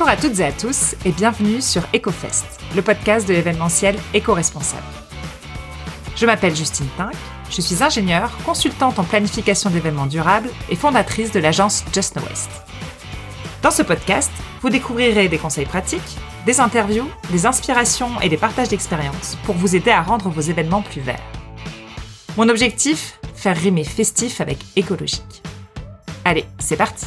Bonjour à toutes et à tous et bienvenue sur EcoFest, le podcast de l'événementiel éco-responsable. Je m'appelle Justine Pink, je suis ingénieure, consultante en planification d'événements durables et fondatrice de l'agence Just Know West. Dans ce podcast, vous découvrirez des conseils pratiques, des interviews, des inspirations et des partages d'expériences pour vous aider à rendre vos événements plus verts. Mon objectif Faire rimer festif avec écologique. Allez, c'est parti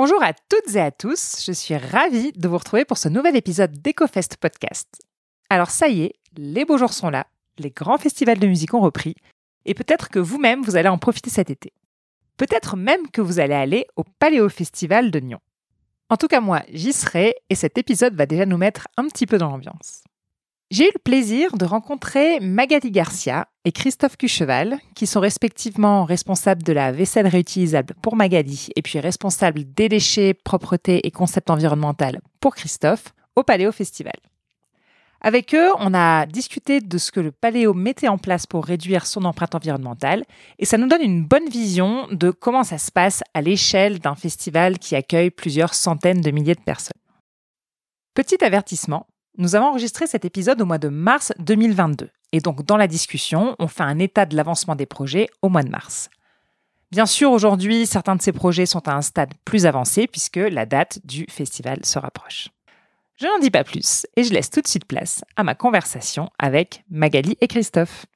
Bonjour à toutes et à tous, je suis ravie de vous retrouver pour ce nouvel épisode d'EcoFest Podcast. Alors ça y est, les beaux jours sont là, les grands festivals de musique ont repris, et peut-être que vous-même vous allez en profiter cet été. Peut-être même que vous allez aller au Paléo Festival de Nyon. En tout cas moi, j'y serai, et cet épisode va déjà nous mettre un petit peu dans l'ambiance. J'ai eu le plaisir de rencontrer Magali Garcia et Christophe Cucheval, qui sont respectivement responsables de la vaisselle réutilisable pour Magali et puis responsables des déchets, propreté et concept environnemental pour Christophe au Paléo Festival. Avec eux, on a discuté de ce que le Paléo mettait en place pour réduire son empreinte environnementale et ça nous donne une bonne vision de comment ça se passe à l'échelle d'un festival qui accueille plusieurs centaines de milliers de personnes. Petit avertissement, nous avons enregistré cet épisode au mois de mars 2022. Et donc, dans la discussion, on fait un état de l'avancement des projets au mois de mars. Bien sûr, aujourd'hui, certains de ces projets sont à un stade plus avancé puisque la date du festival se rapproche. Je n'en dis pas plus et je laisse tout de suite place à ma conversation avec Magali et Christophe.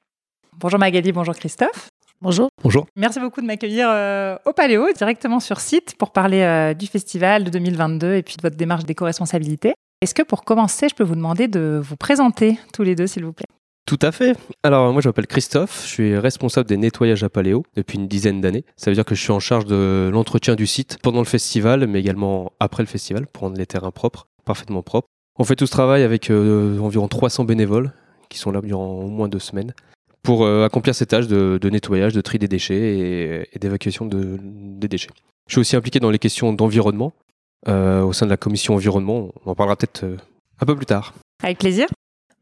Bonjour Magali, bonjour Christophe. Bonjour. Bonjour. Merci beaucoup de m'accueillir euh, au Paléo, directement sur site, pour parler euh, du festival de 2022 et puis de votre démarche d'éco-responsabilité. Est-ce que pour commencer, je peux vous demander de vous présenter tous les deux, s'il vous plaît? Tout à fait. Alors moi je m'appelle Christophe, je suis responsable des nettoyages à Paléo depuis une dizaine d'années. Ça veut dire que je suis en charge de l'entretien du site pendant le festival, mais également après le festival pour rendre les terrains propres, parfaitement propres. On fait tout ce travail avec euh, environ 300 bénévoles qui sont là durant au moins deux semaines pour euh, accomplir ces tâches de, nettoyage, de tri des déchets et, d'évacuation des déchets. Je suis aussi impliqué dans les questions d'environnement au sein de la commission environnement. On en parlera peut-être euh, un peu plus tard. Avec plaisir.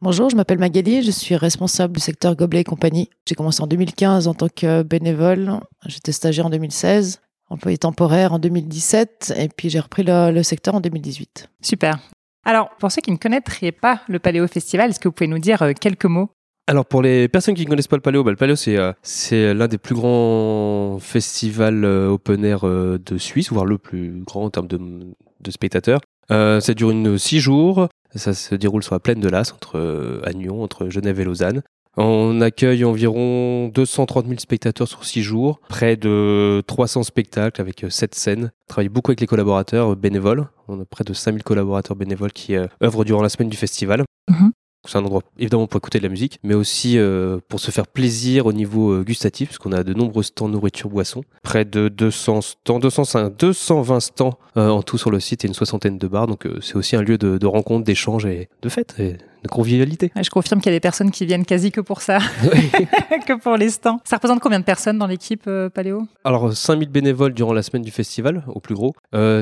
Bonjour, je m'appelle Magali, je suis responsable du secteur Gobelet et compagnie. J'ai commencé en 2015 en tant que bénévole. J'étais stagiaire en 2016, employé temporaire en 2017 et puis j'ai repris le, secteur en 2018. Super. Alors, pour ceux qui ne connaîtraient pas le Paléo Festival, est-ce que vous pouvez nous dire euh, quelques mots alors pour les personnes qui ne connaissent pas le Paléo, bah, le Paléo c'est c'est l'un des plus grands festivals open air de Suisse, voire le plus grand en termes de, spectateurs. Euh, ça dure une six jours. Ça se déroule sur la plaine de l'As, entre euh, entre Genève et Lausanne. On accueille environ 230 000 spectateurs sur six jours, près de 300 spectacles avec 7 scènes. On travaille beaucoup avec les collaborateurs bénévoles. On a près de 5000 collaborateurs bénévoles qui euh, œuvrent durant la semaine du festival. Mhm. C'est un endroit évidemment pour écouter de la musique, mais aussi euh, pour se faire plaisir au niveau euh, gustatif, puisqu'on a de nombreux stands nourriture boisson, près de 200 stands, 205, 220 stands euh, en tout sur le site et une soixantaine de bars. Donc c'est aussi un lieu de, de rencontre, d'échange et de fête de convivialité. Je confirme qu'il y a des personnes qui viennent quasi que pour ça, que pour les stands. Ça représente combien de personnes dans l'équipe Paléo? Alors 5000 bénévoles durant la semaine du festival, au plus gros.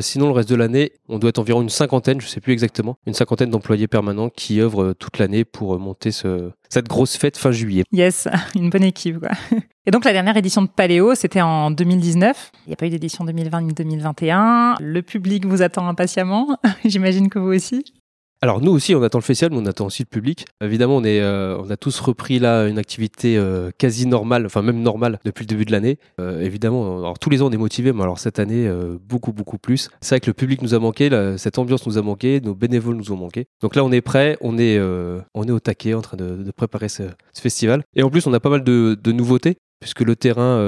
sinon le reste de l'année, on doit être environ une cinquantaine, je ne sais plus exactement, une cinquantaine d'employés permanents qui œuvrent toute l'année pour monter ce, cette grosse fête fin juillet. Yes, une bonne équipe. Quoi. Et donc la dernière édition de Paléo, c'était en 2019. Il n'y a pas eu d'édition 2020 ni 2021. Le public vous attend impatiemment. J'imagine que vous aussi. Alors nous aussi, on attend le festival, mais on attend aussi le public. Évidemment, on, est, euh, on a tous repris là une activité euh, quasi normale, enfin même normale depuis le début de l'année. Euh, évidemment, alors tous les ans on est motivé, mais alors cette année beaucoup beaucoup plus. C'est vrai que le public nous a manqué, cette ambiance nous a manqué, nos bénévoles nous ont manqué. Donc là, on est prêt, on est, on est au taquet en train de, préparer ce, festival. Et en plus, on a pas mal de, nouveautés puisque le terrain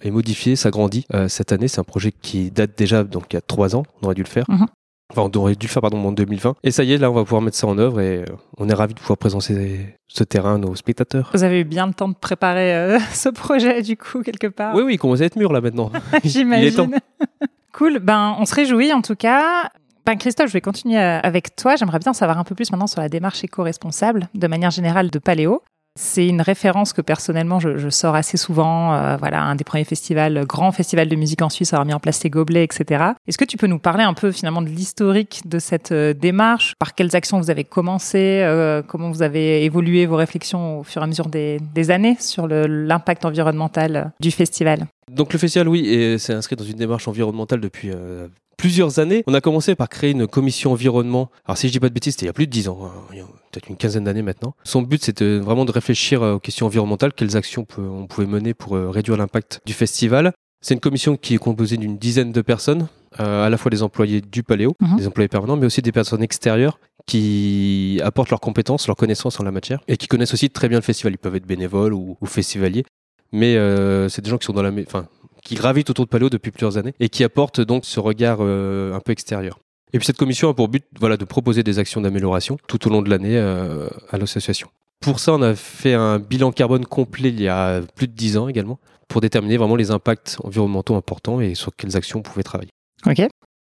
est modifié, s'agrandit. cette année, c'est un projet qui date déjà donc il y a trois ans, on aurait dû le faire. Mhm. Enfin, on aurait dû le faire pardon, en 2020. Et ça y est, là, on va pouvoir mettre ça en œuvre et euh, on est ravis de pouvoir présenter ce terrain à nos spectateurs. Vous avez eu bien le temps de préparer euh, ce projet, du coup, quelque part Oui, oui, il commence à être mûr là maintenant. J'imagine. cool. Ben, on se réjouit en tout cas. Ben, Christophe, je vais continuer euh, avec toi. J'aimerais bien savoir un peu plus maintenant sur la démarche éco-responsable, de manière générale, de Paléo. C'est une référence que personnellement je, sors assez souvent. Euh, voilà, un des premiers festivals, grand festival de musique en Suisse, a mis en place les gobelets, etc. Est-ce que tu peux nous parler un peu finalement de l'historique de cette euh, démarche? Par quelles actions vous avez commencé euh, Comment vous avez évolué vos réflexions au fur et à mesure des, années sur l'impact environnemental du festival? Donc le festival, oui, et c'est inscrit dans une démarche environnementale depuis euh, plusieurs années. On a commencé par créer une commission environnement. Alors si je dis pas de bêtises, c'était il y a plus de 10 ans, hein, peut-être une quinzaine d'années maintenant. Son but, c'était vraiment de réfléchir euh, aux questions environnementales, quelles actions on pouvait mener pour euh, réduire l'impact du festival. C'est une commission qui est composée d'une dizaine de personnes, euh, à la fois des employés du Paléo, Mhm. des employés permanents, mais aussi des personnes extérieures qui apportent leurs compétences, leurs connaissances en la matière et qui connaissent aussi très bien le festival. Ils peuvent être bénévoles ou, ou festivaliers, mais euh, c'est des gens qui sont dans la, enfin, qui gravitent autour de Paléo depuis plusieurs années et qui apportent donc ce regard euh, un peu extérieur. Et puis cette commission a pour but voilà, de proposer des actions d'amélioration tout au long de l'année euh, à l'association. Pour ça, on a fait un bilan carbone complet il y a plus de 10 ans également, pour déterminer vraiment les impacts environnementaux importants et sur quelles actions on pouvait travailler. Ok.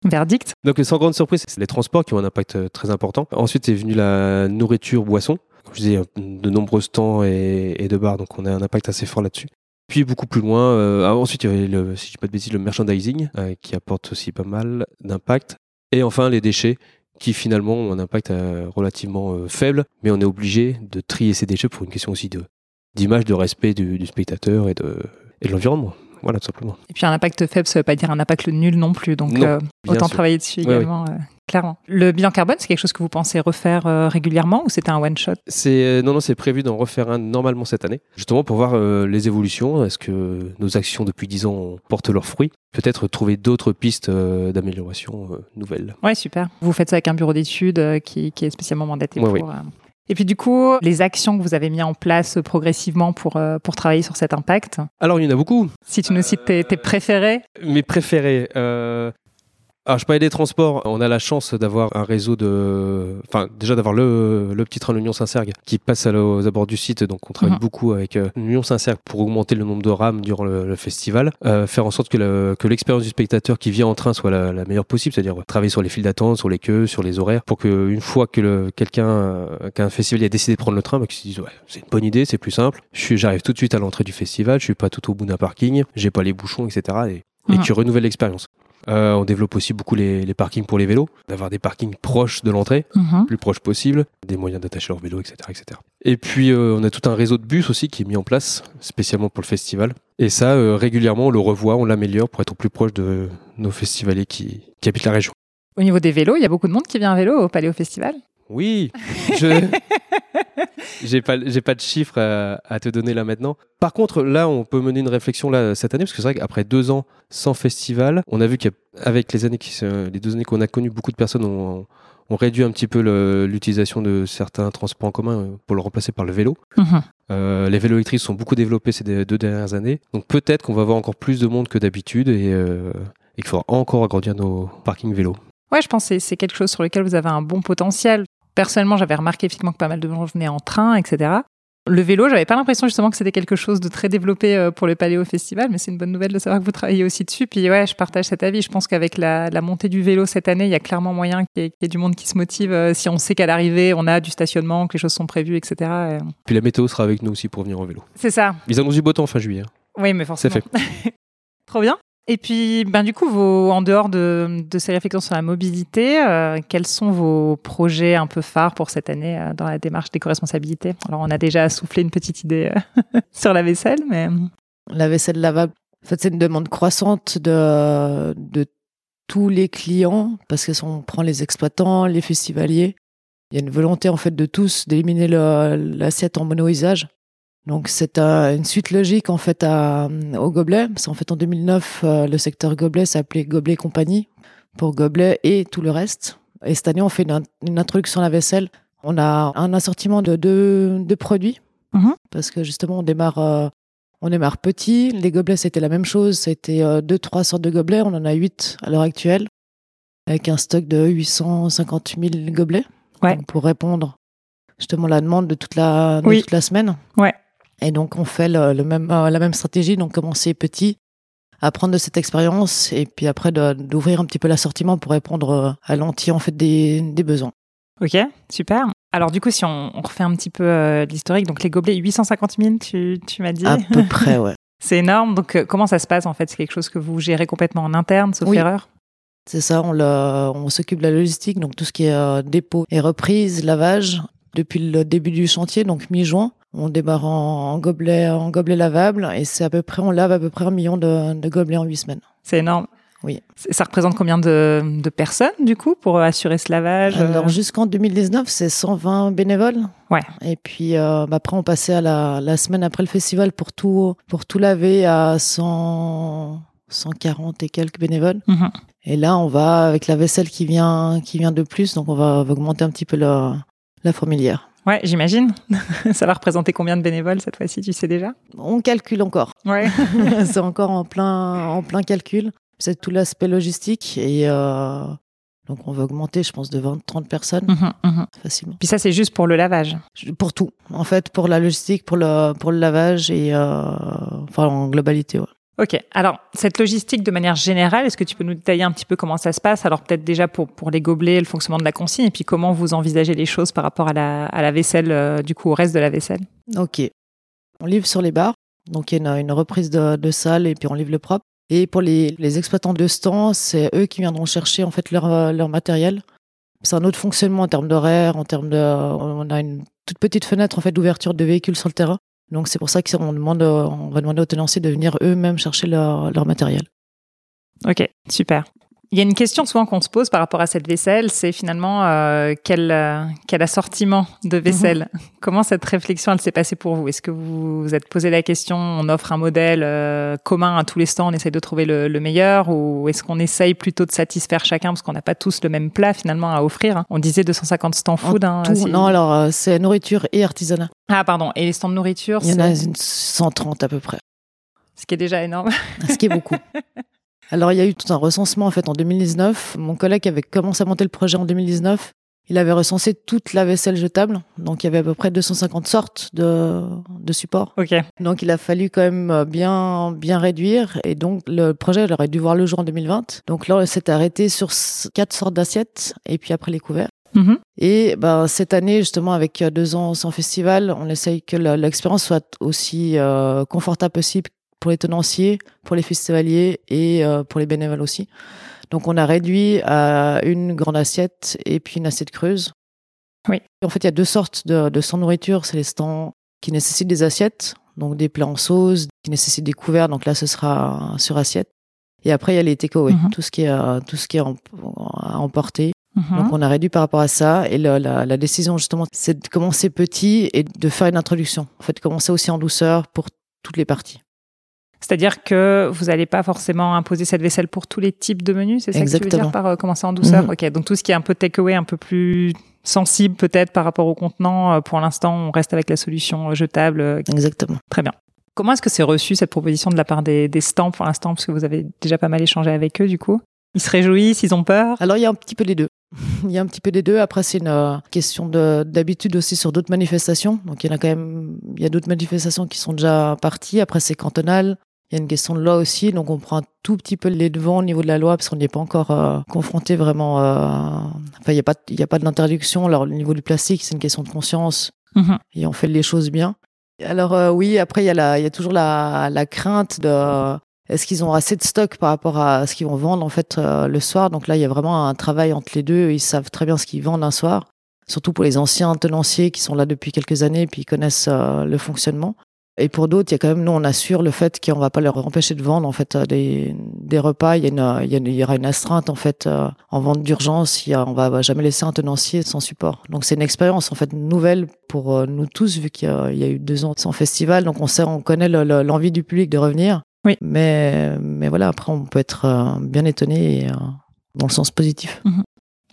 Verdict. Donc sans grande surprise, c'est les transports qui ont un impact euh, très important. Ensuite est venue la nourriture, boisson. Comme je disais, de nombreux stands et, et de bars, donc on a un impact assez fort là-dessus. Puis beaucoup plus loin, euh, ah, ensuite il y avait le, si je dis pas de bêtises, le merchandising euh, qui apporte aussi pas mal d'impact. Et enfin les déchets qui finalement ont un impact euh, relativement faible, mais on est obligé de trier ces déchets pour une question aussi d'image, de respect du, du spectateur et de, et de l'environnement. Voilà, tout simplement. Et puis un impact faible, ça veut pas dire un impact nul non plus. Donc Non, autant sûr. travailler dessus Ouais, également, clairement. Le bilan carbone, c'est quelque chose que vous pensez refaire euh, régulièrement ou c'était un one shot? C'est euh, non non c'est prévu d'en refaire un normalement cette année. Justement pour voir euh, les évolutions est-ce que nos actions depuis 10 ans portent leurs fruits? Peut-être trouver d'autres pistes d'amélioration nouvelles. Ouais, super. Vous faites ça avec un bureau d'études qui, qui est spécialement mandaté Ouais, pour. Et puis du coup, les actions que vous avez mis en place progressivement pour, euh, pour travailler sur cet impact, alors il y en a beaucoup. Si tu nous cites tes, tes préférés, mes préférés euh, alors je parlais des transports. On a la chance d'avoir un réseau de enfin déjà d'avoir le, le petit train de l'Union Saint-Sergue qui passe à aux abords du site. Donc on travaille Mhm. beaucoup avec euh, l'Union Saint-Sergue pour augmenter le nombre de rames durant le, le festival. Euh, faire en sorte que le- que l'expérience du spectateur qui vient en train soit la, la meilleure possible. C'est-à-dire ouais, travailler sur les files d'attente sur les queues sur les horaires pour que une fois que le- quelqu'un euh, qu'un festival a décidé de prendre le train bah, qu'il se dise ouais c'est une bonne idée c'est plus simple. Je suis j'arrive tout de suite à l'entrée du festival. Je suis pas tout au bout d'un parking. J'ai pas les bouchons etc et, et Mhm. qui renouvelle l'expérience euh, on développe aussi beaucoup les, les parkings pour les vélos, d'avoir des parkings proches de l'entrée, Mhm. plus proches possible, des moyens d'attacher leur vélo, etc., etc. Et puis euh, on a tout un réseau de bus aussi qui est mis en place spécialement pour le festival. Et ça, euh, régulièrement, on le revoit, on l'améliore pour être au plus proche de nos festivaliers qui, qui habitent la région. au niveau des vélos, il y a beaucoup de monde qui vient à vélo au Paléo Festival. Oui, je j'ai pas j'ai pas de chiffres à, à te donner là maintenant. Par contre, là, on peut mener une réflexion là cette année parce que c'est vrai qu'après deux ans sans festival, on a vu qu'avec les années qui les deux années qu'on a connues, beaucoup de personnes ont, ont réduit un petit peu l'utilisation de certains transports en commun euh, pour le remplacer par le vélo. Mhm. Euh, les vélos électriques sont beaucoup développés ces deux dernières années, donc peut-être qu'on va avoir encore plus de monde que d'habitude et, euh, et qu'il faudra encore agrandir nos parkings vélos. Ouais, je pense que c'est quelque chose sur lequel vous avez un bon potentiel. Personnellement, j'avais remarqué effectivement que pas mal de gens venaient en train, etc. Le vélo, j'avais pas l'impression justement que c'était quelque chose de très développé euh, pour le Paléo Festival, mais c'est une bonne nouvelle de savoir que vous travaillez aussi dessus. Puis ouais, je partage cet avis. Je pense qu'avec la, la montée du vélo cette année, il y a clairement moyen qu'il y, y ait du monde qui se motive. euh, si on sait qu'à l'arrivée, on a du stationnement, que les choses sont prévues, etc. Puis la météo sera avec nous aussi pour venir en vélo. C'est ça. Ils annoncent du beau temps fin juillet. hein. Oui, mais forcément. C'est Trop bien. Et puis, ben, du coup, vos, en dehors de, de ces réflexions sur la mobilité, euh, quels sont vos projets un peu phares pour cette année euh, dans la démarche d'éco-responsabilité Alors, on a déjà soufflé une petite idée euh, sur la vaisselle, mais La vaisselle lavable, en fait, c'est une demande croissante de, de tous les clients parce que si on prend les exploitants, les festivaliers, il y a une volonté en fait de tous d'éliminer l'assiette en mono-usage. Donc c'est euh, une suite logique en fait à, au gobelet. Parce qu'en fait en 2009, euh, le secteur gobelet s'appelait Gobelet Compagnie pour gobelet et tout le reste. Et cette année, on fait une, une introduction à la vaisselle. On a un assortiment de deux de produits Mhm. parce que justement on démarre euh, on démarre petit. Les gobelets, c'était la même chose. C'était euh, deux, trois sortes de gobelets. On en a huit à l'heure actuelle, avec un stock de 850 000 gobelets. Ouais. Pour répondre justement à la demande de toute la, de Oui. toute la semaine. Ouais. Et donc, on fait le, le même, euh, la même stratégie. Donc, commencer petit, apprendre de cette expérience, et puis après, d'ouvrir un petit peu l'assortiment pour répondre euh, à l'entier en fait, des, des besoins. ok, super. Alors, du coup, si on, on refait un petit peu euh, l'historique, donc les gobelets, 850 000, tu, tu m'as dit À peu près, ouais. C'est énorme. Donc, euh, comment ça se passe en fait? C'est quelque chose que vous gérez complètement en interne, sauf Oui. erreur? C'est ça, on, on s'occupe de la logistique, donc tout ce qui est euh, dépôt et reprise, lavage, depuis le début du chantier, donc mi-juin. On démarre en, gobelet, en gobelet lavable et c'est à peu près, on lave à peu près un million de, de gobelets en huit semaines. C'est énorme. Oui. Ça représente combien de, de, personnes, du coup, pour assurer ce lavage Alors, jusqu'en 2019, c'est 120 bénévoles. Ouais. Et puis, euh, bah, après, on passait à la, la, semaine après le festival pour tout, pour tout laver à 100, 140 et quelques bénévoles. Mhm. Et là, on va avec la vaisselle qui vient, qui vient de plus, donc on va, va augmenter un petit peu la, la fourmilière. Ouais, j'imagine. Ça va représenter combien de bénévoles cette fois-ci, tu sais déjà? On calcule encore. Ouais. c'est encore en plein, en plein calcul. C'est tout l'aspect logistique et euh, donc on va augmenter, je pense, de 20-30 personnes Mhm, mhm. facilement. Puis ça, c'est juste pour le lavage? Pour tout, en fait, pour la logistique, pour le, pour le lavage et euh, enfin en globalité. Ouais. Ok. Alors, cette logistique de manière générale, est-ce que tu peux nous détailler un petit peu comment ça se passe? Alors, peut-être déjà pour, pour les gobelets, le fonctionnement de la consigne, et puis comment vous envisagez les choses par rapport à la, à la vaisselle, euh, du coup, au reste de la vaisselle? Ok. On livre sur les bars, donc il y a une, une reprise de, de et puis on livre le propre. Et pour les, les exploitants de stands, c'est eux qui viendront chercher en fait leur, euh, leur matériel. C'est un autre fonctionnement en termes d'horaire, en termes de, on a une toute petite fenêtre en fait d'ouverture de véhicules sur le terrain. Donc c'est pour ça qu'on demande, euh, on va demander aux tenanciers de venir eux-mêmes chercher leur, leur matériel. Ok, super. Il y a une question souvent qu'on se pose par rapport à cette vaisselle, c'est finalement euh, quel, euh, quel assortiment de vaisselle Comment cette réflexion elle s'est passée pour vous? Est-ce que vous vous êtes posé la question, on offre un modèle euh, commun à tous les stands, on essaye de trouver le, le meilleur? Ou est-ce qu'on essaye plutôt de satisfaire chacun parce qu'on n'a pas tous le même plat finalement à offrir hein? On disait 250 stands food. hein, Tout- non, alors c'est nourriture et artisanat. Ah pardon, et les stands de nourriture, Il y en a une 130 à peu près, ce qui est déjà énorme. ce qui est beaucoup. Alors il y a eu tout un recensement en fait en 2019. Mon collègue avait commencé à monter le projet en 2019. Il avait recensé toute la vaisselle jetable, donc il y avait à peu près 250 sortes de, de supports. ok, Donc il a fallu quand même euh, bien bien réduire et donc le projet il aurait dû voir le jour en 2020. Donc là on s'est arrêté sur quatre sortes d'assiettes et puis après les couverts. Mhm. Et ben, cette année, justement, avec euh, deux ans sans festival, on essaye que l'expérience soit aussi euh, confortable possible pour les tenanciers, pour les festivaliers et euh, pour les bénévoles aussi. Donc, on a réduit à une grande assiette et puis une assiette creuse. Oui. En fait, il y a deux sortes de, de stands nourriture. C'est les stands qui nécessitent des assiettes, donc des plats en sauce, qui nécessitent des couverts. Donc là, ce sera sur assiette. Et après, il y a les takeaway, Mhm. tout ce qui est, euh, tout ce qui est em- à emporter. Mhm. Donc on a réduit par rapport à ça et la, la décision justement c'est de commencer petit et de faire une introduction. En fait commencer aussi en douceur pour toutes les parties. C'est-à-dire que vous n'allez pas forcément imposer cette vaisselle pour tous les types de menus, c'est ça que tu veux Exactement. dire par euh, commencer en douceur Mhm. Ok, donc tout ce qui est un peu takeaway, un peu plus sensible peut-être par rapport au contenant, euh, pour l'instant on reste avec la solution euh, jetable. Exactement. Très bien. Comment est-ce que c'est reçu cette proposition de la part des, des stands pour l'instant, parce que vous avez déjà pas mal échangé avec eux du coup Ils se réjouissent, ils ont peur? Alors il y a un petit peu des deux. Il y a un petit peu des deux. Après c'est une question de- d'habitude aussi sur d'autres manifestations. Donc il y en a quand même, il y a d'autres manifestations qui sont déjà parties. Après c'est cantonal. Il y a une question de loi aussi, donc on prend un tout petit peu les devants au niveau de la loi parce qu'on n'y est pas encore euh, confronté vraiment. euh, Enfin, il n'y a pas, il a pas d'interdiction. Alors, au niveau du plastique, c'est une question de conscience. Mhm. et on fait les choses bien. Alors euh, oui, après il y a la, il y a toujours la, la crainte de est-ce qu'ils ont assez de stock par rapport à ce qu'ils vont vendre en fait euh, le soir? Donc là il y a vraiment un travail entre les deux. Ils savent très bien ce qu'ils vendent un soir, surtout pour les anciens tenanciers qui sont là depuis quelques années puis ils connaissent euh, le fonctionnement. Et pour d'autres, il y a quand même, nous, on assure le fait qu'on va pas leur empêcher de vendre en fait euh, des, des repas. Il y, a une, il, y a une- il y aura une astreinte en fait euh, en vente d'urgence. On va, va jamais laisser un tenancier sans support. Donc c'est une expérience en fait nouvelle pour euh, nous tous vu qu'il y, a- il y a eu deux ans sans festival. Donc on sait, on connaît le- le- l'envie du public de revenir. Oui. Mais mais voilà, après on peut être bien étonné et, dans le sens positif.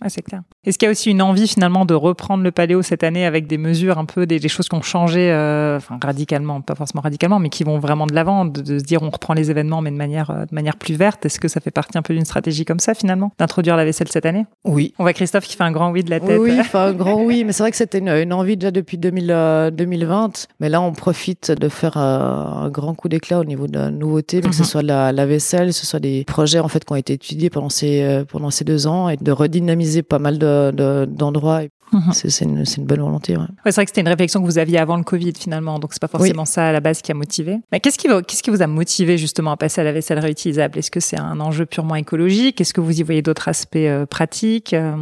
Ouais, c'est clair. Est-ce qu'il y a aussi une envie finalement de reprendre le paléo cette année avec des mesures un peu, des, des choses qui ont changé, euh, enfin radicalement, pas forcément radicalement, mais qui vont vraiment de l'avant, de, de se dire on reprend les événements mais de manière, euh, de manière plus verte? Est-ce que ça fait partie un peu d'une stratégie comme ça finalement, d'introduire la vaisselle cette année? Oui. On voit Christophe qui fait un grand oui de la tête. Oui, enfin un grand oui, mais c'est vrai que c'était une, une envie déjà depuis 2000, euh, 2020. Mais là, on profite de faire un grand coup d'éclat au niveau de la nouveauté, que ce Mhm. soit la, la vaisselle, que ce soit des projets en fait qui ont été étudiés pendant ces pendant ces deux ans et de redynamiser pas mal de- de- d'endroits. Mhm. C'est une, une bonne volonté. Ouais. Ouais, c'est vrai que c'était une réflexion que vous aviez avant le Covid finalement, donc c'est pas forcément ça à la base qui a motivé. Mais qu'est-ce qui, vous a motivé justement à passer à la vaisselle réutilisable? Est-ce que c'est un enjeu purement écologique? Est-ce que vous y voyez d'autres aspects euh, pratiques Euh,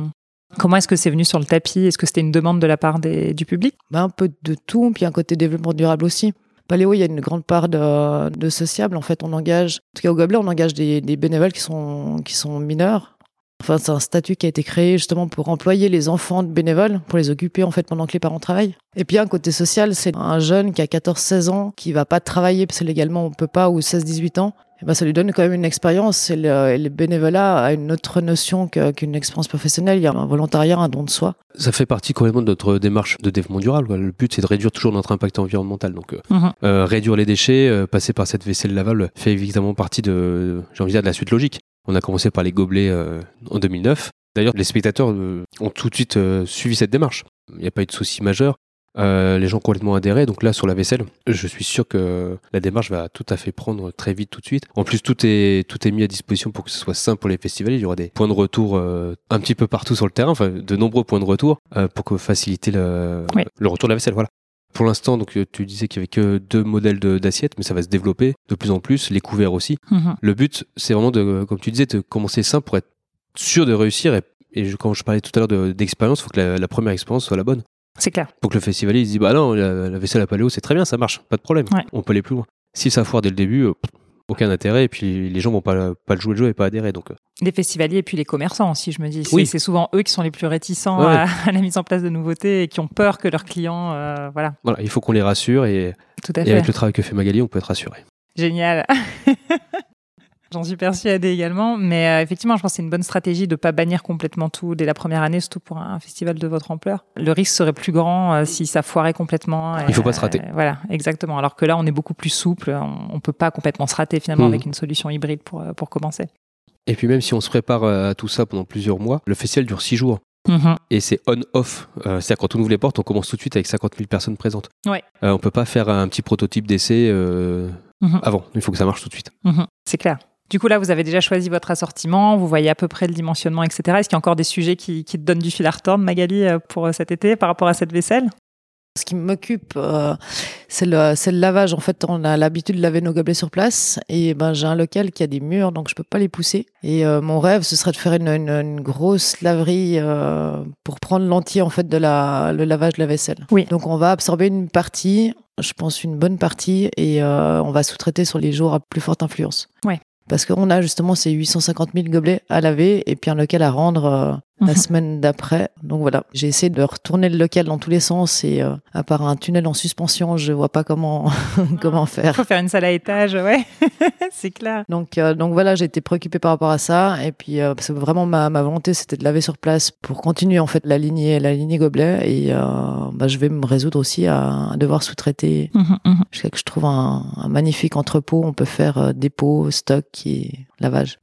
Comment est-ce que c'est venu sur le tapis? Est-ce que c'était une demande de la part des, du public? Ben, Un peu de tout, puis un côté développement durable aussi. Paléo, il y a une grande part de, de sociable. En fait, on engage, en tout cas au Gobelet, on engage des, des bénévoles qui sont, qui sont mineurs. Enfin, c'est un statut qui a été créé justement pour employer les enfants de bénévoles, pour les occuper en fait pendant que les parents travaillent. Et puis un côté social, c'est un jeune qui a 14-16 ans, qui va pas travailler parce que légalement on peut pas, ou 16-18 ans. Et ben, ça lui donne quand même une expérience. Et le, le bénévolat a une autre notion qu'une expérience professionnelle. Il y a un volontariat, un don de soi. Ça fait partie complètement de notre démarche de développement durable. Quoi. Le but, c'est de réduire toujours notre impact environnemental. Donc, euh, Mhm. euh, réduire les déchets, euh, passer par cette vaisselle lavable, fait évidemment partie de, j'ai envie de dire, de la suite logique. On a commencé par les gobelets euh, en 2009. D'ailleurs, les spectateurs euh, ont tout de suite euh, suivi cette démarche. Il n'y a pas eu de souci majeur. Euh, les gens ont complètement adhéré. Donc là, sur la vaisselle, je suis sûr que la démarche va tout à fait prendre très vite, tout de suite. En plus, tout est, tout est mis à disposition pour que ce soit simple pour les festivals. Il y aura des points de retour euh, un petit peu partout sur le terrain, enfin, de nombreux points de retour euh, pour que faciliter le, Oui. le retour de la vaisselle. Voilà. Pour l'instant, donc euh, tu disais qu'il y avait que deux modèles de- d'assiettes, mais ça va se développer de plus en plus. Les couverts aussi. Mhm. Le but, c'est vraiment de, comme tu disais, de commencer simple pour être sûr de réussir. Et, et je- quand je parlais tout à l'heure de- d'expérience, il faut que la, la première expérience soit la bonne. C'est clair. Pour que le festivalier se dise, bah non, la, la vaisselle à paléo, c'est très bien, ça marche, pas de problème. Ouais. On peut aller plus loin. Si ça foire dès le début, euh, aucun intérêt, et puis les gens vont pas, pas le jouer le jeu et pas adhérer. Donc, euh, Les festivaliers et puis les commerçants aussi, je me dis. C'est Oui. c'est souvent eux qui sont les plus réticents Ouais. à, à la mise en place de nouveautés et qui ont peur que leurs clients. euh, voilà, voilà, il faut qu'on les rassure, et, tout à et fait. avec le travail que fait Magali, on peut être rassuré. Génial. J'en suis persuadée également, mais euh, effectivement, je pense que c'est une bonne stratégie de pas bannir complètement tout dès la première année, surtout pour un festival de votre ampleur. Le risque serait plus grand euh, si ça foirait complètement. Il faut pas se rater. Euh, voilà, exactement. Alors que là, on est beaucoup plus souple, on, on peut pas complètement se rater finalement Mhm. avec une solution hybride pour euh, pour commencer. Et puis même si on se prépare euh, à tout ça pendant plusieurs mois, le festival dure six jours. Mhm. Et c'est on-off. Euh, C'est-à-dire quand on ouvre les portes, on commence tout de suite avec 50 000 personnes présentes. Ouais. Euh, on peut pas faire un petit prototype d'essai euh, Mhm. avant. Il faut que ça marche tout de suite. Mhm. C'est clair. Du coup, là, vous avez déjà choisi votre assortiment, vous voyez à peu près le dimensionnement, etc. Est-ce qu'il y a encore des sujets qui, qui te donnent du fil à retordre, Magali, euh, pour euh, cet été par rapport à cette vaisselle? Ce qui m'occupe, euh, c'est le, lavage. En fait, on a l'habitude de laver nos gobelets sur place. Et ben, j'ai un local qui a des murs, donc je peux pas les pousser. Et euh, mon rêve, ce serait de faire une, une, une grosse laverie euh, pour prendre l'entier en fait de la, le lavage de la vaisselle. Oui. Donc on va absorber une partie, je pense une bonne partie, et on va sous-traiter sur les jours à plus forte influence. Ouais. Parce qu'on a justement ces 850 000 gobelets à laver et puis un local à rendre euh, la Mhm. semaine d'après. Donc voilà, j'ai essayé de retourner le local dans tous les sens et euh, à part un tunnel en suspension, je vois pas comment comment Il faire. faut faire une salle à étage, ouais, c'est clair. Donc euh, donc voilà, j'ai été préoccupée par rapport à ça et puis euh, parce que vraiment ma, ma volonté c'était de laver sur place pour continuer en fait la lignée la lignée gobelet et euh, bah, je vais me résoudre aussi à, à devoir sous-traiter Mhm, mhm. jusqu'à que je trouve un, un magnifique entrepôt. On peut faire euh, dépôt, stock et lavage.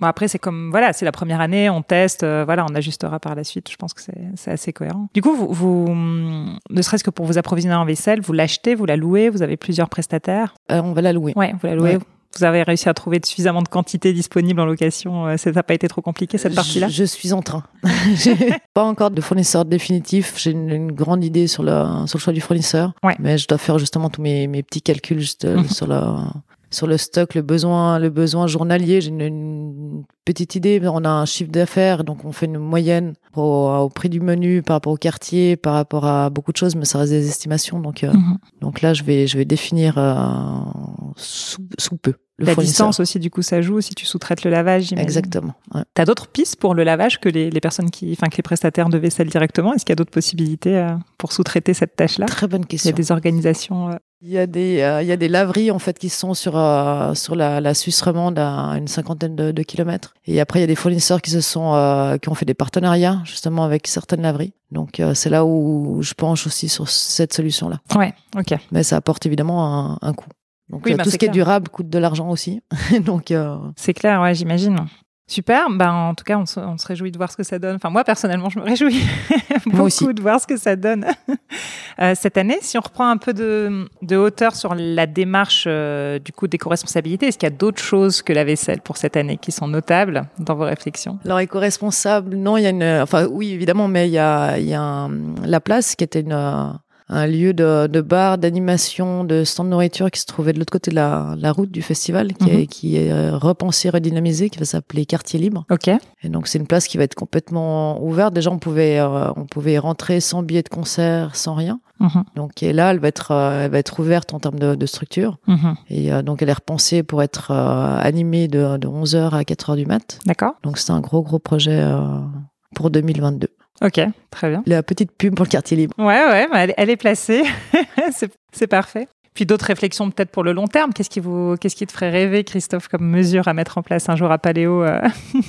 Bon, après, c'est comme, voilà, c'est la première année, on teste, euh, voilà, on ajustera par la suite. Je pense que c'est assez cohérent. Du coup, vous, vous hum, ne serait-ce que pour vous approvisionner en vaisselle, vous l'achetez, vous la louez, vous avez plusieurs prestataires? Euh, on va la louer. Ouais, vous la louez. Ouais. Vous avez réussi à trouver suffisamment de quantité disponible en location. euh, Ça n'a pas été trop compliqué, cette partie-là? Je, je suis en train. J'ai pas encore de fournisseur définitif. J'ai une, une grande idée sur le, sur le choix du fournisseur. Ouais. Mais je dois faire justement tous mes, mes petits calculs juste sur, le, sur le stock, le besoin, le besoin journalier. J'ai une, une petite idée. On a un chiffre d'affaires, donc on fait une moyenne au, au prix du menu, par rapport au quartier, par rapport à beaucoup de choses, mais ça reste des estimations. Donc, euh, Mhm. donc là, je vais, je vais définir euh, sous, sous peu. Le La distance aussi, du coup, ça joue si tu sous-traites le lavage. Exactement. ouais. T'as d'autres pistes pour le lavage que les, les personnes qui, enfin, que les prestataires de vaisselle directement? Est-ce qu'il y a d'autres possibilités euh, pour sous-traiter cette tâche-là? Très bonne Il y question. a des organisations. Il y a des, euh, il y a des laveries en fait qui sont sur euh, sur la, la Suisse romande à une cinquantaine de, de kilomètres. Et après il y a des fournisseurs qui se sont euh, qui ont fait des partenariats justement avec certaines laveries. Donc euh, c'est là où je penche aussi sur cette solution là. Ouais, ok. Mais ça apporte évidemment un, un coût. Donc Oui, bah, tout ce qui est durable coûte de l'argent aussi. Donc euh, C'est clair, ouais, j'imagine. Super. Ben, en tout cas, on se, on se réjouit de voir ce que ça donne. Enfin, moi, personnellement, je me réjouis beaucoup aussi. de voir ce que ça donne Euh, cette année. Si on reprend un peu de, de hauteur sur la démarche euh, du coup d'éco-responsabilité, est-ce qu'il y a d'autres choses que la vaisselle pour cette année qui sont notables dans vos réflexions? Alors éco-responsable, non, il y a une, enfin oui évidemment, mais il y a il y a un- la place qui était une euh, un lieu de, de bar, d'animation, de stand de nourriture qui se trouvait de l'autre côté de la, la route du festival, qui, est, qui est euh, repensé, redynamisé, qui va s'appeler Quartier Libre. Ok. Et donc c'est une place qui va être complètement ouverte. Déjà on pouvait euh, on pouvait rentrer sans billet de concert, sans rien. Mhm. Donc et là elle va être euh, elle va être ouverte en termes de, de structure. Mhm. Et euh, donc elle est repensée pour être animée de, de 11h à 4h du mat. D'accord. Donc c'est un gros gros projet pour 2022. Ok, très bien. La petite pub pour le quartier libre. Ouais, ouais, elle, est placée. c'est parfait. Puis d'autres réflexions peut-être pour le long terme. Qu'est-ce qui vous, qu'est-ce qui te ferait rêver, Christophe, comme mesure à mettre en place un jour à Paléo euh,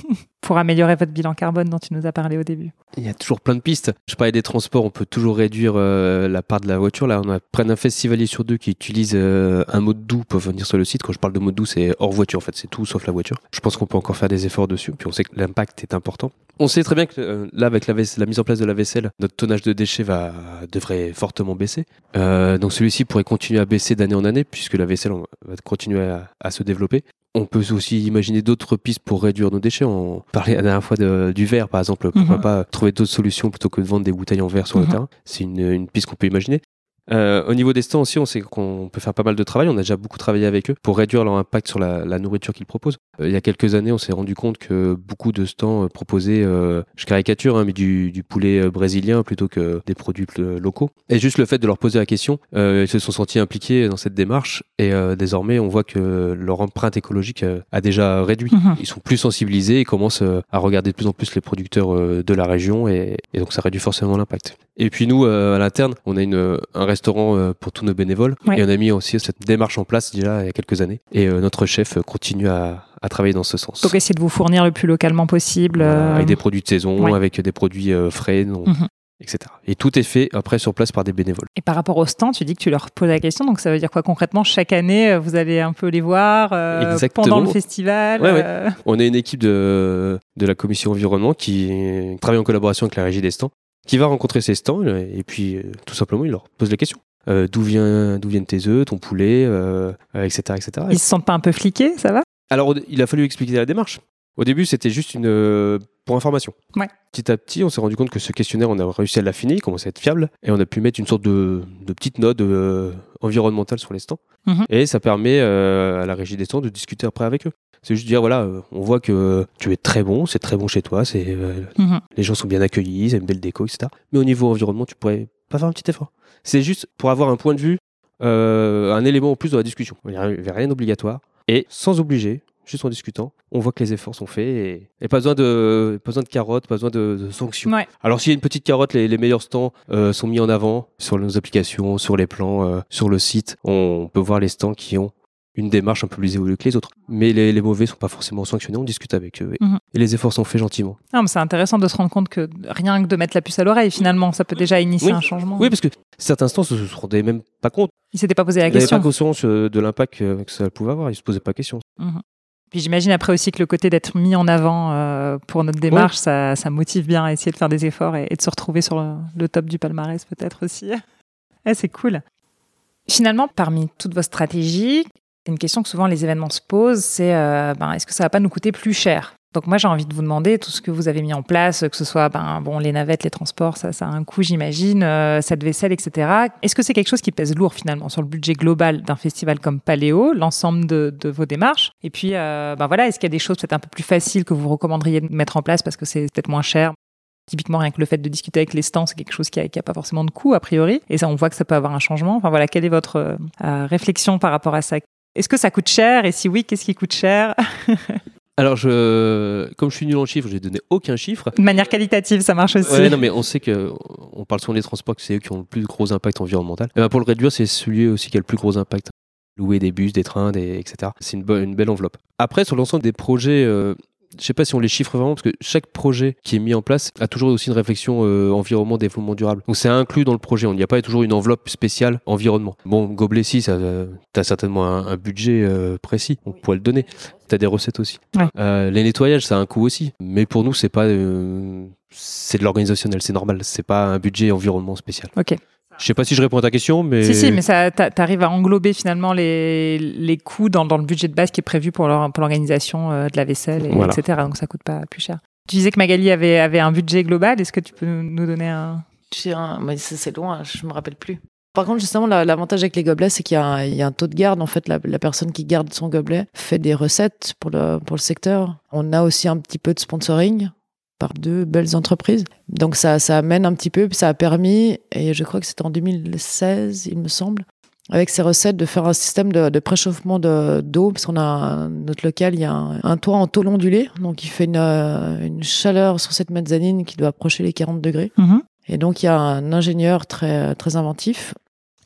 pour améliorer votre bilan carbone dont tu nous as parlé au début? Il y a toujours plein de pistes. Je parlais des transports, on peut toujours réduire euh, la part de la voiture. Là, on a près d'un festivalier sur deux qui utilise euh, un mode doux pour venir sur le site. Quand je parle de mode doux, c'est hors voiture en fait, c'est tout sauf la voiture. Je pense qu'on peut encore faire des efforts dessus. Puis on sait que l'impact est important. On sait très bien que là, avec la, la mise en place de la vaisselle, notre tonnage de déchets va devrait fortement baisser. Donc celui-ci pourrait continuer à baisser d'année en année puisque la vaisselle va continuer à, à se développer. On peut aussi imaginer d'autres pistes pour réduire nos déchets. On parlait la dernière fois de- du verre, par exemple. Pourquoi Mhm. pas trouver d'autres solutions plutôt que de vendre des bouteilles en verre sur Mhm. le terrain C'est une, une piste qu'on peut imaginer. Euh, au niveau des stands aussi, on sait qu'on peut faire pas mal de travail. On a déjà beaucoup travaillé avec eux pour réduire leur impact sur la, la nourriture qu'ils proposent. Euh, il y a quelques années, on s'est rendu compte que beaucoup de stands euh, proposaient, euh, je caricature, hein, mais du, du poulet brésilien plutôt que des produits locaux. Et juste le fait de leur poser la question, ils se sont sentis impliqués dans cette démarche. Et désormais, on voit que leur empreinte écologique a déjà réduit. Mhm. Ils sont plus sensibilisés et commencent à regarder de plus en plus les producteurs de la région et, et donc ça réduit forcément l'impact. Et puis nous, à l'interne, on a une, un restaurant euh, pour tous nos bénévoles Ouais. et on a mis aussi cette démarche en place déjà il y a quelques années. Et euh, notre chef continue à, à travailler dans ce sens. Donc essayer de vous fournir le plus localement possible. Euh, Avec des produits de saison, ouais. avec des produits euh, frais, Mhm. etc. Et tout est fait après sur place par des bénévoles. Et par rapport au stand, tu dis que tu leur poses la question. Donc ça veut dire quoi? Concrètement Chaque année, vous allez un peu les voir euh, pendant le festival. Ouais, ouais. On est une équipe de, de la commission environnement qui travaille en collaboration avec la régie des stands, qui va rencontrer ces stands et puis euh, tout simplement il leur pose la question. Euh, d'où vient d'où viennent tes œufs, ton poulet, euh, euh, etc., etc. Ils se sentent pas un peu fliqués, ça va? Alors, il a fallu expliquer la démarche. Au début, c'était juste une pour information. Ouais. Petit à petit, on s'est rendu compte que ce questionnaire, on a réussi à l'affiner, il commençait à être fiable, et on a pu mettre une sorte de, de petite note environnementale sur les stands. Mhm. Et ça permet à la régie des stands de discuter après avec eux. C'est juste dire, voilà, euh, on voit que tu es très bon, c'est très bon chez toi, c'est euh, Mhm. les gens sont bien accueillis, ils aiment belle déco, etc. Mais au niveau environnement, tu pourrais pas faire un petit effort. C'est juste pour avoir un point de vue, euh, un élément en plus dans la discussion. Il n'y avait rien d'obligatoire. Et sans obliger, juste en discutant, on voit que les efforts sont faits et, et pas, besoin de, pas besoin de carottes, pas besoin de, de sanctions. Ouais. Alors s'il y a une petite carotte, les, les meilleurs stands euh, sont mis en avant sur nos applications, sur les plans, euh, sur le site. On peut voir les stands qui ont une démarche un peu plus évoluée que les autres. Mais les, les mauvais sont pas forcément sanctionnés, on discute avec eux et, Mhm. et les efforts sont faits gentiment. Non, mais c'est intéressant de se rendre compte que rien que de mettre la puce à l'oreille, finalement, ça peut déjà initier Oui. un changement. Oui, parce que certains stands se se rendaient même pas compte. Ils s'étaient pas posé la Ils n'avaient question. pas conscience euh, de l'impact que, ça pouvait avoir. Ils se posaient pas question. Puis j'imagine après aussi que le côté d'être mis en avant euh, pour notre démarche, ça, ça motive bien à essayer de faire des efforts et, et de se retrouver sur le, le top du palmarès peut-être aussi. Ouais, c'est cool. Finalement, parmi toutes vos stratégies, une question que souvent les événements se posent, c'est euh, ben, est-ce que ça va pas nous coûter plus cher? Donc moi j'ai envie de vous demander tout ce que vous avez mis en place, que ce soit ben, les navettes, les transports, ça, a un coût j'imagine, euh, cette vaisselle, etc. Est-ce que c'est quelque chose qui pèse lourd finalement sur le budget global d'un festival comme Paléo, l'ensemble de, vos démarches? Et puis euh, ben voilà, est-ce qu'il y a des choses peut-être un peu plus faciles que vous recommanderiez de mettre en place parce que c'est peut-être moins cher? Typiquement, rien que le fait de discuter avec les stands, c'est quelque chose qui n'a pas forcément de coût, a priori. Et ça, on voit que ça peut avoir un changement. Enfin voilà, quelle est votre réflexion par rapport à ça? Est-ce que ça coûte cher Et si oui, qu'est-ce qui coûte cher Alors, je, comme je suis nul en chiffres, j'ai donné aucun chiffre. De manière qualitative, ça marche aussi. Ouais, non, mais on sait que on parle souvent des transports, que c'est eux qui ont le plus gros impact environnemental. Et ben, pour le réduire, c'est celui aussi qui a le plus gros impact. Louer des bus, des trains, des, etc. C'est une belle enveloppe. Après, sur l'ensemble des projets, euh, je sais pas si on les chiffre vraiment, parce que chaque projet qui est mis en place a toujours aussi une réflexion euh, environnement, développement durable. Donc c'est inclus dans le projet. Il n'y a pas toujours une enveloppe spéciale environnement. Bon, Gobelet, si, ça, euh, t'as certainement un, un budget euh, précis. On pourrait le donner. T'as des recettes aussi. Ouais. Les nettoyages, ça a un coût aussi. Mais pour nous, c'est pas, c'est de l'organisationnel, c'est normal. C'est pas un budget environnement spécial. Ok. Je sais pas si je réponds à ta question, mais. Si, si, mais ça, t'a- t'arrives à englober finalement les, les coûts dans, dans le budget de base qui est prévu pour leur- pour l'organisation euh, de la vaisselle, et, Voilà. etc. Donc ça coûte pas plus cher. Tu disais que Magali avait, avait un budget global. Est-ce que tu peux nous donner un? Un- mais c'est c'est loin, je me rappelle plus. Par contre, justement, la- l'avantage avec les gobelets, c'est qu'il y, a un- il y a un taux de garde. En fait, la, la personne qui garde son gobelet fait des recettes pour le, pour le secteur. On a aussi un petit peu de sponsoring par deux belles entreprises. Donc ça, ça amène un petit peu, ça a permis, et je crois que c'était en 2016, il me semble, avec ces recettes, de faire un système de, de préchauffement de- d'eau, parce qu'on a un- notre local, il y a un, un toit en tôle ondulé, donc il fait une, euh, une chaleur sur cette mezzanine qui doit approcher les 40 degrés. Mhm. Et donc, il y a un ingénieur très, très inventif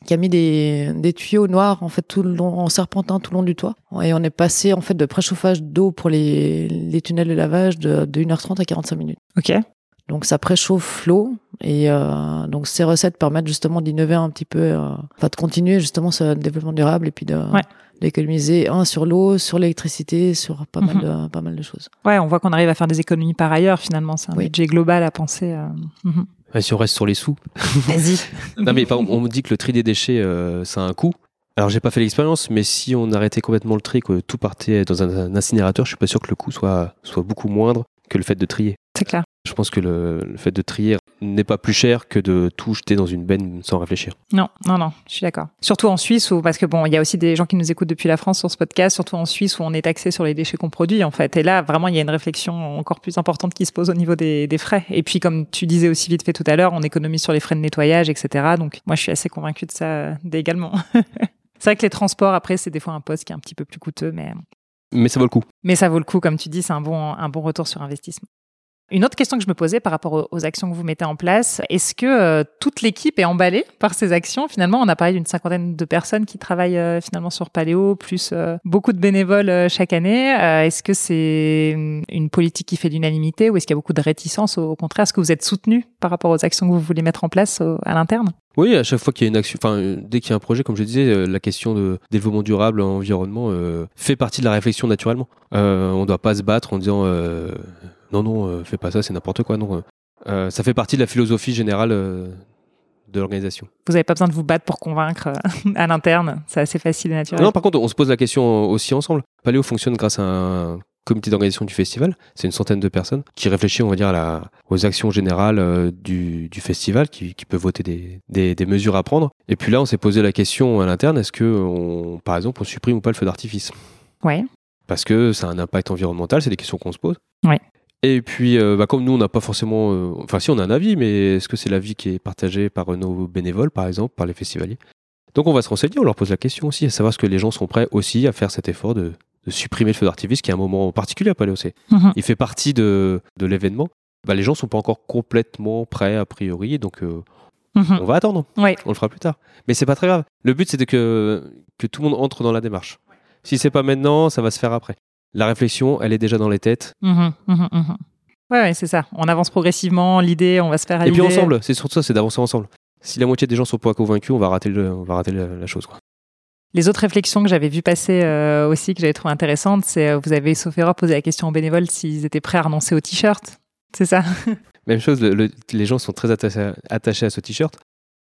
qui a mis des, des tuyaux noirs en fait tout le long, en serpentin tout le long du toit. Et on est passé en fait de préchauffage d'eau pour les, les tunnels de lavage de, de 1h30 à 45 minutes. Ok. Donc ça préchauffe l'eau et euh, donc ces recettes permettent justement d'innover un petit peu, euh, enfin de continuer justement ce développement durable et puis de Ouais. d'économiser un sur l'eau, sur l'électricité, sur pas mal Mhm. de pas mal de choses. Ouais, on voit qu'on arrive à faire des économies par ailleurs, finalement. C'est un Oui. budget global à penser. euh, mhm. Ouais, si on reste sur les sous. Vas-y. non, mais on me dit que le tri des déchets, euh, ça a un coût. Alors, j'ai pas fait l'expérience, mais si on arrêtait complètement le tri, que tout partait dans un, un incinérateur, je suis pas sûr que le coût soit, soit beaucoup moindre que le fait de trier. C'est clair. Je pense que le, le fait de trier n'est pas plus cher que de tout jeter dans une benne sans réfléchir. Non, non, non, je suis d'accord. Surtout en Suisse, où, parce que bon, il y a aussi des gens qui nous écoutent depuis la France sur ce podcast, surtout en Suisse où on est taxé sur les déchets qu'on produit, en fait. Et là, vraiment, il y a une réflexion encore plus importante qui se pose au niveau des, des frais. Et puis, comme tu disais aussi vite fait tout à l'heure, on économise sur les frais de nettoyage, etc. Donc, moi, je suis assez convaincue de ça également. c'est vrai que les transports, après, c'est des fois un poste qui est un petit peu plus coûteux, mais, Mais ça vaut le coup. mais ça vaut le coup, comme tu dis, c'est un bon, un bon retour sur investissement. Une autre question que je me posais par rapport aux, actions que vous mettez en place, est-ce que euh, toute l'équipe est emballée par ces actions? Finalement, on a parlé d'une cinquantaine de personnes qui travaillent euh, finalement sur Paléo, plus euh, beaucoup de bénévoles chaque année. Est-ce que c'est une- une politique qui fait l'unanimité ou est-ce qu'il y a beaucoup de réticence Au contraire, est-ce que vous êtes soutenu par rapport aux actions que vous voulez mettre en place à l'interne? Oui, à chaque fois qu'il y a une action, enfin, dès qu'il y a un projet, comme je disais, la question de développement durable, environnement, fait partie de la réflexion naturellement. On ne doit pas se battre en disant non, non, euh, fais pas ça, c'est n'importe quoi. Non, euh, euh, ça fait partie de la philosophie générale de l'organisation. Vous n'avez pas besoin de vous battre pour convaincre à l'interne. C'est assez facile et naturel. Non, par contre, on se pose la question aussi ensemble. Paléo fonctionne grâce à un comité d'organisation du festival. C'est une centaine de personnes qui réfléchit, on va dire, à la- aux actions générales du, du festival, qui, qui peut voter des, des- des mesures à prendre. Et puis là, on s'est posé la question à l'interne est-ce que, on, par exemple, on supprime ou pas le feu d'artifice? Ouais. Parce que ça a un impact environnemental, c'est des questions qu'on se pose. Ouais. Et puis, euh, bah, comme nous, on n'a pas forcément. euh, Enfin, si, on a un avis, mais est-ce que c'est l'avis qui est partagé par nos bénévoles, par exemple, par les festivaliers? Donc, on va se renseigner, on leur pose la question aussi, à savoir ce que les gens sont prêts aussi à faire cet effort de, de supprimer le feu d'artifice, qui est un moment particulier à Paléo. c'est- Mhm. Il fait partie de, de l'événement. Bah, les gens sont pas encore complètement prêts, a priori, donc euh, Mhm. on va attendre. Ouais. On le fera plus tard. Mais c'est pas très grave. Le but, c'était que, que tout le monde entre dans la démarche. Si c'est pas maintenant, ça va se faire après. La réflexion, elle est déjà dans les têtes. Mhm, mhm, mhm. Ouais, ouais, c'est ça. On avance progressivement. L'idée, on va se faire à Et puis ensemble, c'est surtout ça, c'est d'avancer ensemble. Si la moitié des gens sont pas convaincus, on va rater, le, on va rater la, la chose. Quoi. Les autres réflexions que j'avais vues passer euh, aussi, que j'avais trouvé intéressantes, c'est euh, vous avez, sauf erreur, posé la question aux bénévoles s'ils étaient prêts à renoncer au t-shirt. C'est ça? Même chose, le- le- les gens sont très attachés à, attachés à ce t-shirt.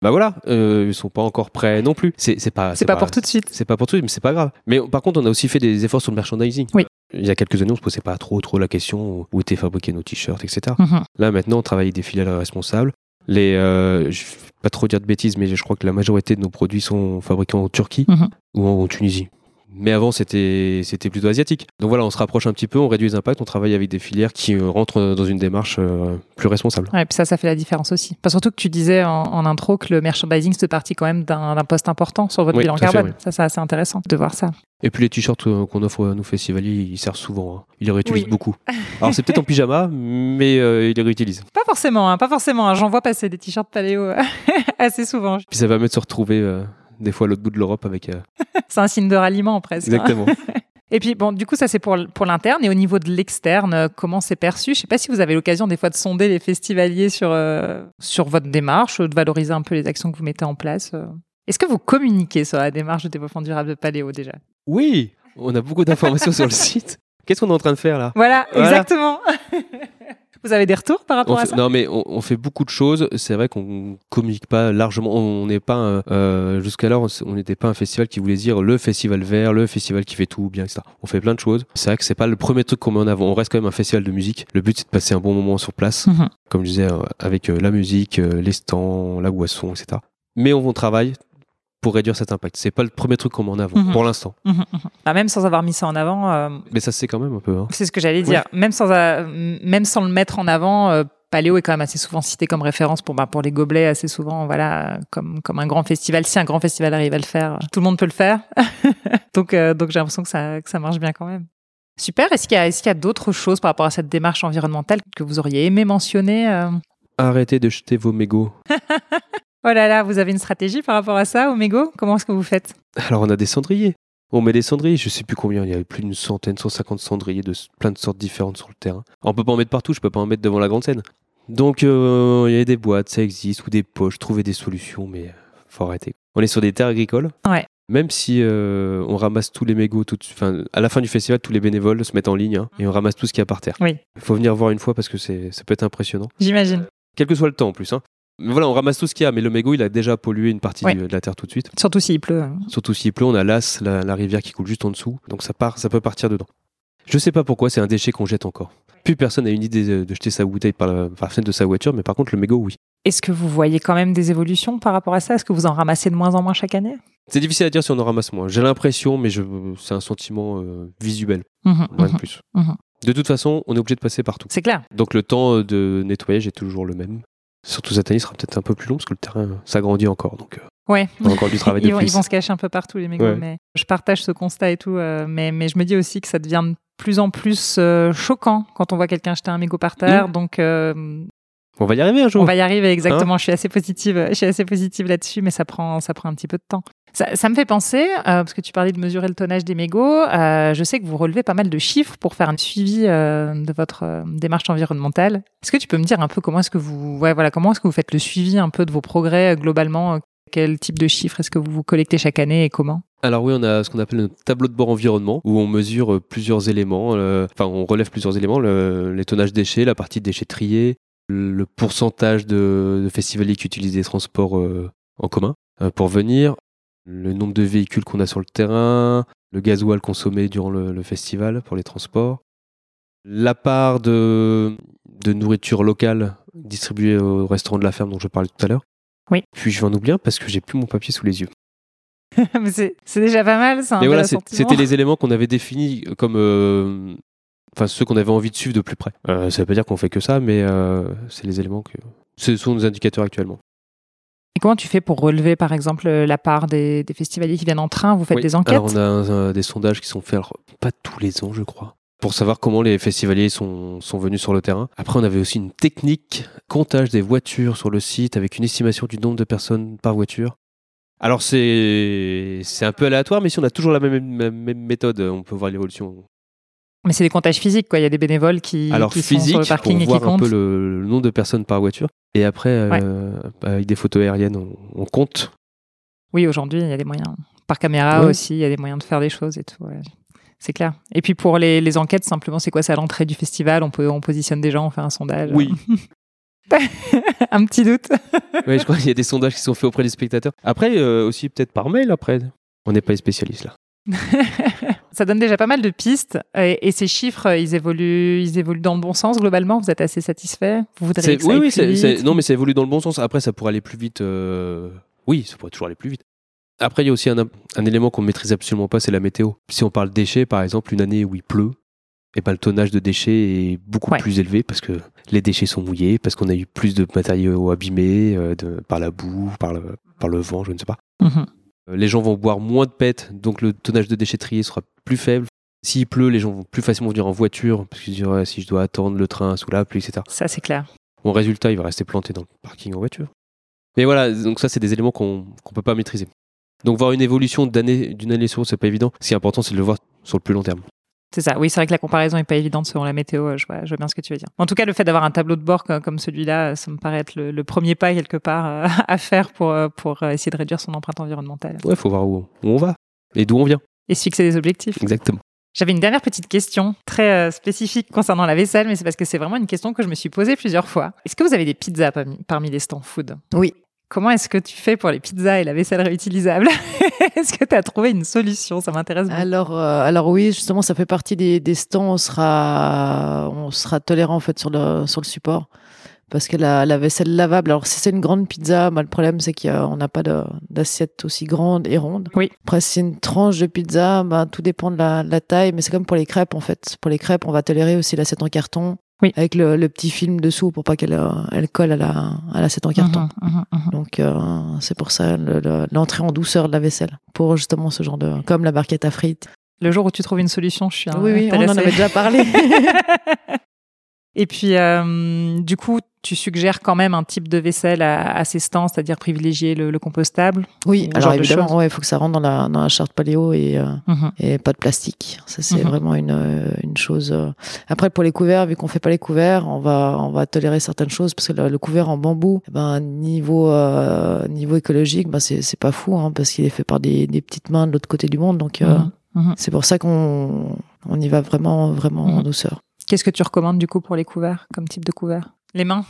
Bah voilà, euh, ils sont pas encore prêts non plus. C'est pas, C'est pas pour tout de suite. C'est pas pour tout, mais c'est pas grave. Mais par contre, on a aussi fait des efforts sur le merchandising. Oui. Il y a quelques années, on se posait pas trop trop la question où étaient fabriqués nos t-shirts, etc. Mhm. Là, maintenant, on travaille avec des filiales responsables. Les, euh, je vais pas trop dire de bêtises, mais je crois que la majorité de nos produits sont fabriqués en Turquie Mhm. ou en, en Tunisie. Mais avant, c'était c'était plutôt asiatique. Donc voilà, on se rapproche un petit peu, on réduit les impacts, on travaille avec des filières qui euh, rentrent dans une démarche euh, plus responsable. Ouais, puis ça, ça fait la différence aussi. Pas surtout que tu disais en, en intro que le merchandising se partit quand même d'un poste important sur votre Oui, bilan fait, carbone. oui. Ça, c'est assez intéressant de voir ça. Et puis les t-shirts euh, qu'on offre à nos festivaliers, ils servent souvent. hein. Ils les réutilisent Oui. beaucoup. Alors c'est peut-être en pyjama, mais euh, ils les réutilisent. Pas forcément, hein, pas forcément. hein. J'en vois passer des t-shirts paléo euh, assez souvent. Puis ça va même se retrouver euh, des fois à l'autre bout de l'Europe avec. euh, C'est un signe de ralliement presque. hein. Exactement. Et puis, bon, du coup, ça, c'est pour, pour l'interne. Et au niveau de l'externe, euh, comment c'est perçu? Je sais pas si vous avez l'occasion, des fois, de sonder les festivaliers sur, euh, sur votre démarche, de valoriser un peu les actions que vous mettez en place. Est-ce que vous communiquez sur la démarche de développement durable de Paléo, déjà? Oui, on a beaucoup d'informations sur le site. Qu'est-ce qu'on est en train de faire là? Voilà, Voilà. exactement. Vous avez des retours par rapport On à fait- ça? non, mais on, on fait beaucoup de choses. C'est vrai qu'on communique pas largement. On n'est pas un- euh, jusqu'alors, on n'était pas un festival qui voulait dire le festival vert, le festival qui fait tout bien, etc. On fait plein de choses. C'est vrai que c'est pas le premier truc qu'on met en avant. On reste quand même un festival de musique. Le but c'est de passer un bon moment sur place, Mhm. comme je disais, euh, avec euh, la musique, euh, les stands, la boisson, etc. Mais on, on travaille pour réduire cet impact. C'est pas le premier truc qu'on met en avant Mhm. pour l'instant. Mhm, mhm. Bah, même sans avoir mis ça en avant, euh, Mais ça se sait quand même un peu. hein. c'est ce que j'allais dire. Même sans a- même sans le mettre en avant, euh, Paléo est quand même assez souvent cité comme référence pour bah, pour les gobelets assez souvent voilà comme comme un grand festival. Si un grand festival arrive à le faire, tout le monde peut le faire. donc euh, donc j'ai l'impression que ça que ça marche bien quand même. Super. Est-ce qu'il y a est-ce qu'il y a d'autres choses par rapport à cette démarche environnementale que vous auriez aimé mentionner euh? Arrêtez de jeter vos mégots. Oh là là, vous avez une stratégie par rapport à ça, Omego? Comment est-ce que vous faites? Alors on a des cendriers. On met des cendriers, je sais plus combien, il y avait plus d'une centaine, 150 cendriers de plein de sortes différentes sur le terrain. On peut pas en mettre partout, je peux pas en mettre devant la grande scène. Donc euh, il y a des boîtes, ça existe, ou des poches, trouver des solutions, mais euh, faut arrêter. On est sur des terres agricoles. Ouais. Même si euh, on ramasse tous les mégots, tout, à la fin du festival, tous les bénévoles se mettent en ligne hein, et on ramasse tout ce qu'il y a par terre. Oui. Il faut venir voir une fois parce que c'est, ça peut être impressionnant. J'imagine. Quel que soit le temps en plus. Hein. Mais voilà, on ramasse tout ce qu'il y a, mais le mégot, il a déjà pollué une partie Ouais. de la terre tout de suite. Surtout s'il pleut. hein. Surtout s'il pleut, on a l'As, la, la rivière qui coule juste en dessous, donc ça part, ça peut partir dedans. Je sais pas pourquoi, c'est un déchet qu'on jette encore. Plus personne n'a une idée de, jeter sa bouteille par la, par la fenêtre de sa voiture, mais par contre le mégot, oui. Est-ce que vous voyez quand même des évolutions par rapport à ça? Est-ce que vous en ramassez de moins en moins chaque année? C'est difficile à dire si on en ramasse moins. J'ai l'impression, mais c'est un sentiment euh, visuel, rien mhm. de plus. mhm. De toute façon, on est obligé de passer partout. C'est clair. Donc le temps de nettoyage est toujours le même. Surtout cette année, il sera peut-être un peu plus long parce que le terrain s'agrandit encore, donc euh, Ouais. on a encore du travail de Ils vont, plus. ils vont se cacher un peu partout, les mégots. Ouais. Mais je partage ce constat et tout. euh, mais, mais je me dis aussi que ça devient de plus en plus euh, choquant quand on voit quelqu'un jeter un mégot par terre. Donc, euh, On va y arriver un jour. on va y arriver Hein exactement. je suis assez positive. Je suis assez positive là-dessus, mais ça prend, ça prend un petit peu de temps. Ça, me fait penser, euh, parce que tu parlais de mesurer le tonnage des mégots. euh, je sais que vous relevez pas mal de chiffres pour faire un suivi euh, de votre démarche environnementale. Est-ce que tu peux me dire un peu comment est-ce que vous, voilà, comment est-ce que vous faites le suivi un peu de vos progrès globalement Quel type de chiffres est-ce que vous collectez chaque année et comment? Alors oui, on a ce qu'on appelle un tableau de bord environnement où on mesure plusieurs éléments, enfin on relève plusieurs éléments, le- les tonnages déchets, la partie déchets triés, le pourcentage de, de festivaliers qui utilisent des transports en commun pour venir, le nombre de véhicules qu'on a sur le terrain, le gasoil consommé durant le, le festival pour les transports, la part de, de nourriture locale distribuée au restaurant de la ferme dont je parlais tout à l'heure. Oui. Puis je vais en oublier parce que j'ai plus mon papier sous les yeux. C'est déjà pas mal, un Mais voilà, c'était les éléments qu'on avait définis comme. euh, Enfin, ceux qu'on avait envie de suivre de plus près. Euh, ça veut pas dire qu'on fait que ça, mais euh, c'est les éléments que. Ce sont nos indicateurs actuellement. Et comment tu fais pour relever, par exemple, la part des, des festivaliers qui viennent en train? Vous faites Oui. des enquêtes? Alors, on a un- un- des sondages qui sont faits, alors, pas tous les ans, je crois, pour savoir comment les festivaliers sont, sont venus sur le terrain. Après, on avait aussi une technique, comptage des voitures sur le site, avec une estimation du nombre de personnes par voiture. Alors, c'est c'est un peu aléatoire, mais si on a toujours la même, même- même méthode, on peut voir l'évolution. Mais c'est des comptages physiques, quoi. Il y a des bénévoles qui, Alors qui sont sur physique le parking pour et qui voir un comptent. peu le, le nombre de personnes par voiture. Et après, euh, avec des photos aériennes, on, on compte. Oui, aujourd'hui, il y a des moyens. Par caméra Ouais. aussi, il y a des moyens de faire des choses et tout. ouais. C'est clair. Et puis pour les, les enquêtes, simplement, c'est quoi? C'est à l'entrée du festival on, peut, on positionne des gens, on fait un sondage Oui. un petit doute. Ouais, je crois qu'il y a des sondages qui sont faits auprès des spectateurs. Après, euh, aussi peut-être par mail. Après, on n'est pas les spécialistes là. Ça donne déjà pas mal de pistes. Et, et ces chiffres, ils évoluent, ils évoluent dans le bon sens globalement? Vous êtes assez satisfait Vous voudriez C'est- que ça oui, aille oui, plus c'est- c'est- vite non, mais ça évolue dans le bon sens. Après, ça pourrait aller plus vite. euh, Oui, ça pourrait toujours aller plus vite. Après, il y a aussi un, un élément qu'on ne maîtrise absolument pas, c'est la météo. Si on parle déchets, par exemple, une année où il pleut, et ben, le tonnage de déchets est beaucoup Ouais. plus élevé parce que les déchets sont mouillés, parce qu'on a eu plus de matériaux abîmés euh, de- par la boue, par le, par le vent, je ne sais pas. Euh, Les gens vont boire moins de pètes, donc le tonnage de déchetterie sera plus faible. S'il pleut, les gens vont plus facilement venir en voiture, parce qu'ils se disent Ouais, si je dois attendre le train sous la pluie, etc. Ça, c'est clair. Bon, résultat, il va rester planté dans le parking en voiture. Mais voilà, donc ça, c'est des éléments qu'on qu'on peut pas maîtriser. Donc voir une évolution d'une année sur l'autre, c'est pas évident. Ce qui est important, c'est de le voir sur le plus long terme. C'est ça. Oui, c'est vrai que la comparaison n'est pas évidente selon la météo. euh, Je vois, je vois bien ce que tu veux dire. En tout cas, le fait d'avoir un tableau de bord co- comme celui-là, euh, ça me paraît être le, le premier pas quelque part euh, à faire pour, pour essayer de réduire son empreinte environnementale Ouais, faut voir où, où on va et d'où on vient. et se fixer des objectifs. Exactement. J'avais une dernière petite question très spécifique concernant la vaisselle, mais c'est parce que c'est vraiment une question que je me suis posée plusieurs fois. Est-ce que vous avez des pizzas parmi, parmi les stands food Oui. Comment est-ce que tu fais pour les pizzas et la vaisselle réutilisable Est-ce que tu as trouvé une solution? Ça m'intéresse beaucoup. Alors, euh, alors oui, justement, ça fait partie des, des stands. On sera, on sera tolérant en fait sur le sur le support parce que la, la vaisselle lavable. Alors si c'est une grande pizza, bah, le problème c'est qu'on n'a pas d'assiette aussi grande et ronde. Oui. Après, si c'est une tranche de pizza, bah, tout dépend de la, de la taille, mais c'est comme pour les crêpes en fait. Pour les crêpes, on va tolérer aussi l'assiette en carton. Oui. Avec le, le petit film dessous pour pas qu'elle euh, elle colle à la à l'assiette en carton. Mhm, mhm, mhm. Donc euh, c'est pour ça le- le- l'entrée en douceur de la vaisselle pour justement ce genre de comme la barquette à frites. Le jour où tu trouves une solution, je suis oui oui, on en avait déjà parlé. Et puis, euh, du coup, tu suggères quand même un type de vaisselle à, à ces stands, c'est-à-dire privilégier le, le compostable. oui, alors évidemment, choses. ouais, il faut que ça rentre dans la dans la charte paléo et euh, Mhm. et pas de plastique. Ça c'est Mhm. vraiment une une chose. euh. Après pour les couverts, vu qu'on fait pas les couverts, on va on va tolérer certaines choses parce que le, le couvert en bambou, eh ben niveau euh, niveau écologique, ben c'est c'est pas fou hein, parce qu'il est fait par des des petites mains de l'autre côté du monde. Donc. Mhm. c'est pour ça qu'on on y va vraiment vraiment en douceur. Qu'est-ce que tu recommandes du coup pour les couverts, comme type de couvert? Les mains?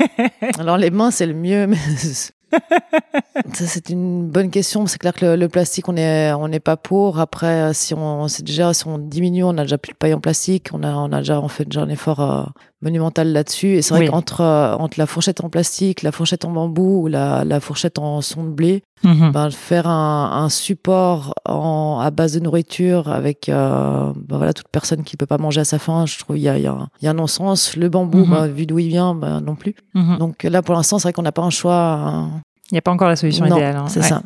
Alors les mains c'est le mieux, mais ça c'est une bonne question. C'est clair que le, plastique on est on n'est pas pour. Après si on déjà si on diminue, on a déjà plus de paille en plastique, on a on a déjà on fait déjà un effort euh, monumental là-dessus. Et c'est vrai Oui. qu'entre euh, entre la fourchette en plastique, la fourchette en bambou ou la la fourchette en son de blé, Mhm. ben, faire un, un support en, à base de nourriture avec euh, ben voilà toute personne qui peut pas manger à sa faim, je trouve il y a il y a, y a un non-sens. Le bambou, Mhm. ben, vu d'où il vient, ben, non plus. Mhm. Donc là, pour l'instant, c'est vrai qu'on n'a pas un choix. hein. Il n'y a pas encore la solution non, idéale. hein. c'est Ouais. ça.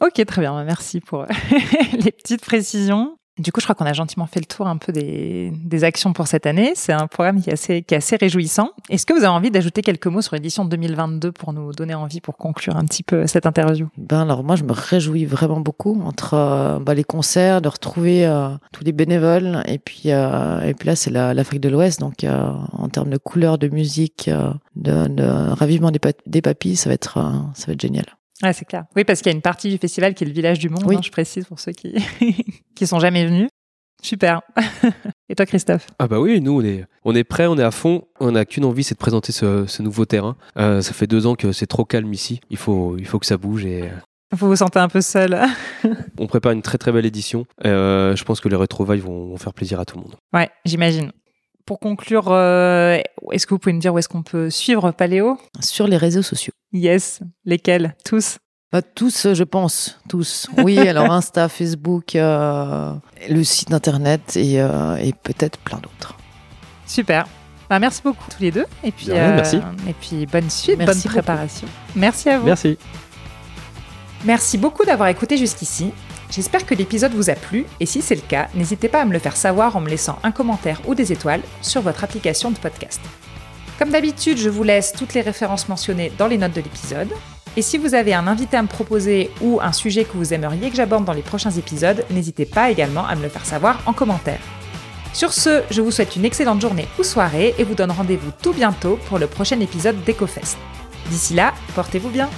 Ok, très bien. Merci pour les petites précisions. Du coup, je crois qu'on a gentiment fait le tour un peu des, des actions pour cette année. C'est un programme qui est assez, qui est assez réjouissant. Est-ce que vous avez envie d'ajouter quelques mots sur l'édition 2022 pour nous donner envie, pour conclure un petit peu cette interview? Ben alors moi, je me réjouis vraiment beaucoup entre euh, bah, les concerts, de retrouver euh, tous les bénévoles, et puis euh, et puis là, c'est la- l'Afrique de l'Ouest, donc euh, en termes de couleurs, de musique, euh, de, de ravivement des, pa- des papilles, ça va être ça va être génial. Ouais, c'est clair. Oui, parce qu'il y a une partie du festival qui est le village du monde, Oui. hein, je précise pour ceux qui qui sont jamais venus. Super. Et toi, Christophe? Ah bah oui, nous on est, on est prêts, on est à fond. On n'a qu'une envie, c'est de présenter ce, ce nouveau terrain. Euh, ça fait deux ans que c'est trop calme ici. Il faut, il faut que ça bouge et euh, Vous vous sentez un peu seul on prépare une très très belle édition. Euh, je pense que les retrouvailles vont, vont faire plaisir à tout le monde. Ouais, j'imagine. Pour conclure, euh, est-ce que vous pouvez me dire où est-ce qu'on peut suivre Paléo? Sur les réseaux sociaux. Yes. Lesquels? Tous? Bah, tous, je pense, tous. Oui, alors Insta, Facebook, euh, le site internet et, euh, et peut-être plein d'autres. Super. Bah, merci beaucoup tous les deux. Et puis, merci. Et puis bonne suite, Merci bonne beaucoup. préparation. Merci à vous. Merci. Merci beaucoup d'avoir écouté jusqu'ici. J'espère que l'épisode vous a plu et si c'est le cas, n'hésitez pas à me le faire savoir en me laissant un commentaire ou des étoiles sur votre application de podcast. Comme d'habitude, je vous laisse toutes les références mentionnées dans les notes de l'épisode. Et si vous avez un invité à me proposer ou un sujet que vous aimeriez que j'aborde dans les prochains épisodes, n'hésitez pas également à me le faire savoir en commentaire. Sur ce, je vous souhaite une excellente journée ou soirée et vous donne rendez-vous tout bientôt pour le prochain épisode d'EcoFest. D'ici là, portez-vous bien